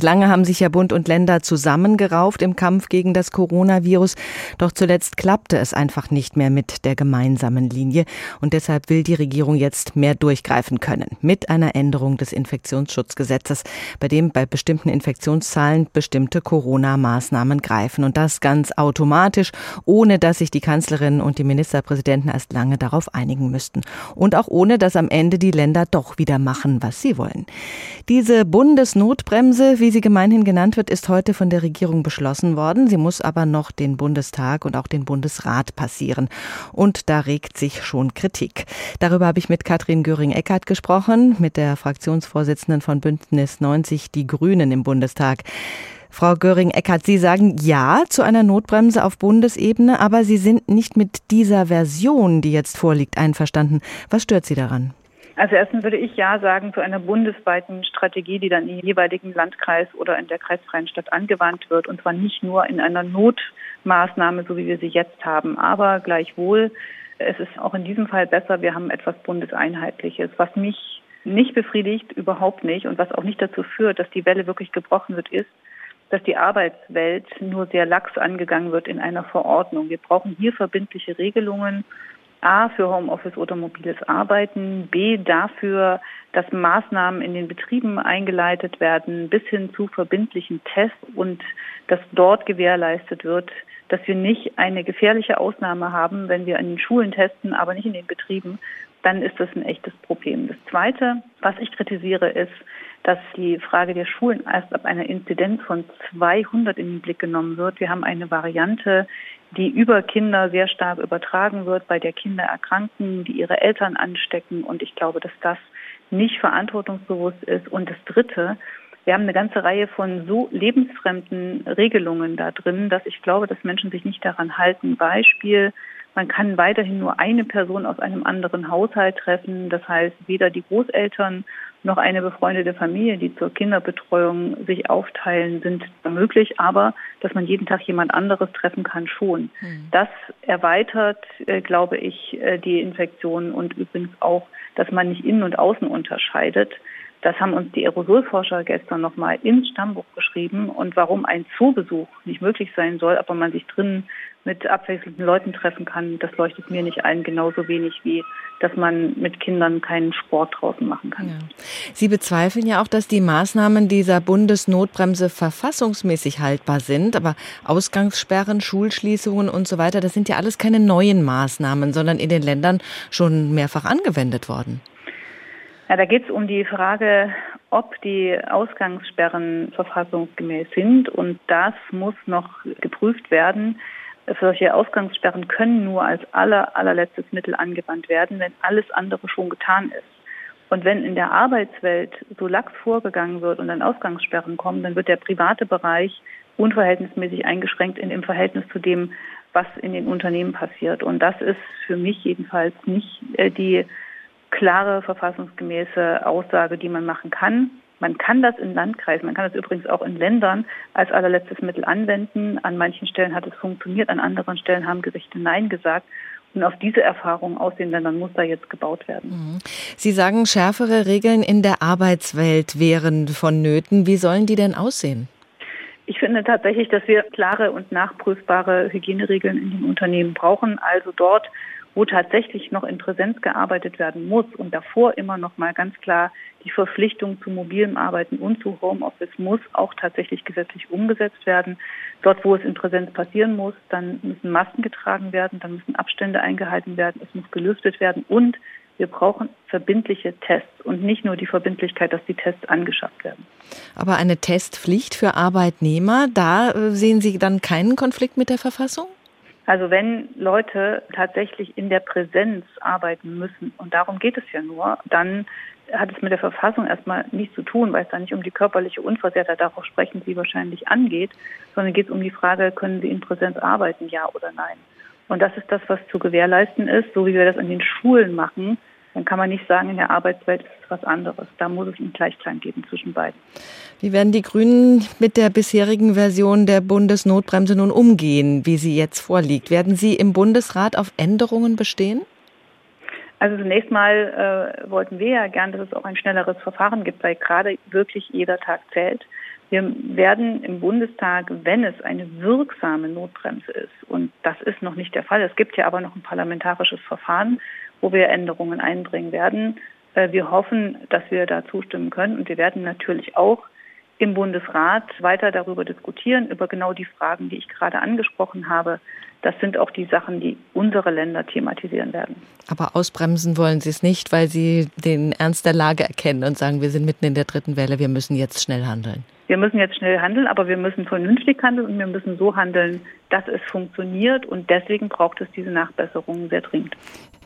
Lange haben sich ja Bund und Länder zusammengerauft im Kampf gegen das Coronavirus, doch zuletzt klappte es einfach nicht mehr mit der gemeinsamen Linie. Und deshalb will die Regierung jetzt mehr durchgreifen können. Mit einer Änderung des Infektionsschutzgesetzes, bei dem bei bestimmten Infektionszahlen bestimmte Corona-Maßnahmen greifen. Und das ganz automatisch, ohne dass sich die Kanzlerin und die Ministerpräsidenten erst lange darauf einigen müssten. Und auch ohne dass am Ende die Länder doch wieder machen, was sie wollen. Diese Bundesnotbremse, wie wie sie gemeinhin genannt wird, ist heute von der Regierung beschlossen worden. Sie muss aber noch den Bundestag und auch den Bundesrat passieren. Und da regt sich schon Kritik. Darüber habe ich mit Katrin Göring-Eckardt gesprochen, mit der Fraktionsvorsitzenden von Bündnis 90 Die Grünen im Bundestag. Frau Göring-Eckardt, Sie sagen Ja zu einer Notbremse auf Bundesebene, aber Sie sind nicht mit dieser Version, die jetzt vorliegt, einverstanden. Was stört Sie daran? Also erstens würde ich Ja sagen zu einer bundesweiten Strategie, die dann im jeweiligen Landkreis oder in der kreisfreien Stadt angewandt wird. Und zwar nicht nur in einer Notmaßnahme, so wie wir sie jetzt haben. Aber gleichwohl, es ist auch in diesem Fall besser, wir haben etwas Bundeseinheitliches. Was mich nicht befriedigt, überhaupt nicht, und was auch nicht dazu führt, dass die Welle wirklich gebrochen wird, ist, dass die Arbeitswelt nur sehr lax angegangen wird in einer Verordnung. Wir brauchen hier verbindliche Regelungen A für Homeoffice oder mobiles Arbeiten, B dafür, dass Maßnahmen in den Betrieben eingeleitet werden, bis hin zu verbindlichen Tests und dass dort gewährleistet wird, dass wir nicht eine gefährliche Ausnahme haben, wenn wir an den Schulen testen, aber nicht in den Betrieben, dann ist das ein echtes Problem. Das Zweite, was ich kritisiere, ist, dass die Frage der Schulen erst ab einer Inzidenz von 200 in den Blick genommen wird. Wir haben eine Variante, die über Kinder sehr stark übertragen wird, bei der Kinder erkranken, die ihre Eltern anstecken. Und ich glaube, dass das nicht verantwortungsbewusst ist. Und das Dritte, wir haben eine ganze Reihe von so lebensfremden Regelungen da drin, dass ich glaube, dass Menschen sich nicht daran halten. Beispiel, man kann weiterhin nur eine Person aus einem anderen Haushalt treffen. Das heißt, weder die Großeltern noch eine befreundete Familie, die zur Kinderbetreuung sich aufteilen, sind möglich, aber dass man jeden Tag jemand anderes treffen kann, schon. Mhm. Das erweitert, äh, glaube ich, äh, die Infektion und übrigens auch, dass man nicht innen und außen unterscheidet. Das haben uns die Aerosolforscher gestern nochmal ins Stammbuch geschrieben und warum ein Zoobesuch nicht möglich sein soll, aber man sich drinnen mit abwechselnden Leuten treffen kann, das leuchtet mir nicht ein, genauso wenig wie, dass man mit Kindern keinen Sport draußen machen kann. Ja. Sie bezweifeln ja auch, dass die Maßnahmen dieser Bundesnotbremse verfassungsmäßig haltbar sind, aber Ausgangssperren, Schulschließungen und so weiter, das sind ja alles keine neuen Maßnahmen, sondern in den Ländern schon mehrfach angewendet worden. Ja, da geht es um die Frage, ob die Ausgangssperren verfassungsgemäß sind. Und das muss noch geprüft werden. Solche Ausgangssperren können nur als aller, allerletztes Mittel angewandt werden, wenn alles andere schon getan ist. Und wenn in der Arbeitswelt so lax vorgegangen wird und dann Ausgangssperren kommen, dann wird der private Bereich unverhältnismäßig eingeschränkt in dem Verhältnis zu dem, was in den Unternehmen passiert. Und das ist für mich jedenfalls nicht äh, die klare verfassungsgemäße Aussage, die man machen kann. Man kann das in Landkreisen, man kann das übrigens auch in Ländern als allerletztes Mittel anwenden. An manchen Stellen hat es funktioniert, an anderen Stellen haben Gerichte Nein gesagt. Und auf diese Erfahrung aus den Ländern muss da jetzt gebaut werden. Mhm. Sie sagen, schärfere Regeln in der Arbeitswelt wären vonnöten. Wie sollen die denn aussehen? Ich finde tatsächlich, dass wir klare und nachprüfbare Hygieneregeln in den Unternehmen brauchen. Also dort, wo tatsächlich noch in Präsenz gearbeitet werden muss und davor immer noch mal ganz klar die Verpflichtung zu mobilem Arbeiten und zu Homeoffice muss auch tatsächlich gesetzlich umgesetzt werden. Dort, wo es in Präsenz passieren muss, dann müssen Masken getragen werden, dann müssen Abstände eingehalten werden, es muss gelüftet werden und wir brauchen verbindliche Tests und nicht nur die Verbindlichkeit, dass die Tests angeschafft werden. Aber eine Testpflicht für Arbeitnehmer, da äh, sehen Sie dann keinen Konflikt mit der Verfassung? Also wenn Leute tatsächlich in der Präsenz arbeiten müssen, und darum geht es ja nur, dann hat es mit der Verfassung erstmal nichts zu tun, weil es da nicht um die körperliche Unversehrtheit, darauf sprechen Sie wahrscheinlich, angeht, sondern geht es um die Frage, können Sie in Präsenz arbeiten, ja oder nein. Und das ist das, was zu gewährleisten ist, so wie wir das an den Schulen machen, dann kann man nicht sagen, in der Arbeitswelt ist es was anderes. Da muss es einen Gleichklang geben zwischen beiden. Wie werden die Grünen mit der bisherigen Version der Bundesnotbremse nun umgehen, wie sie jetzt vorliegt? Werden Sie im Bundesrat auf Änderungen bestehen? Also zunächst mal äh, wollten wir ja gern, dass es auch ein schnelleres Verfahren gibt, weil gerade wirklich jeder Tag zählt. Wir werden im Bundestag, wenn es eine wirksame Notbremse ist, und das ist noch nicht der Fall, es gibt ja aber noch ein parlamentarisches Verfahren, wo wir Änderungen einbringen werden. Äh, wir hoffen, dass wir da zustimmen können und wir werden natürlich auch im Bundesrat weiter darüber diskutieren, über genau die Fragen, die ich gerade angesprochen habe. Das sind auch die Sachen, die unsere Länder thematisieren werden. Aber ausbremsen wollen Sie es nicht, weil Sie den Ernst der Lage erkennen und sagen, wir sind mitten in der dritten Welle, wir müssen jetzt schnell handeln. Wir müssen jetzt schnell handeln, aber wir müssen vernünftig handeln und wir müssen so handeln, dass es funktioniert. Und deswegen braucht es diese Nachbesserungen sehr dringend.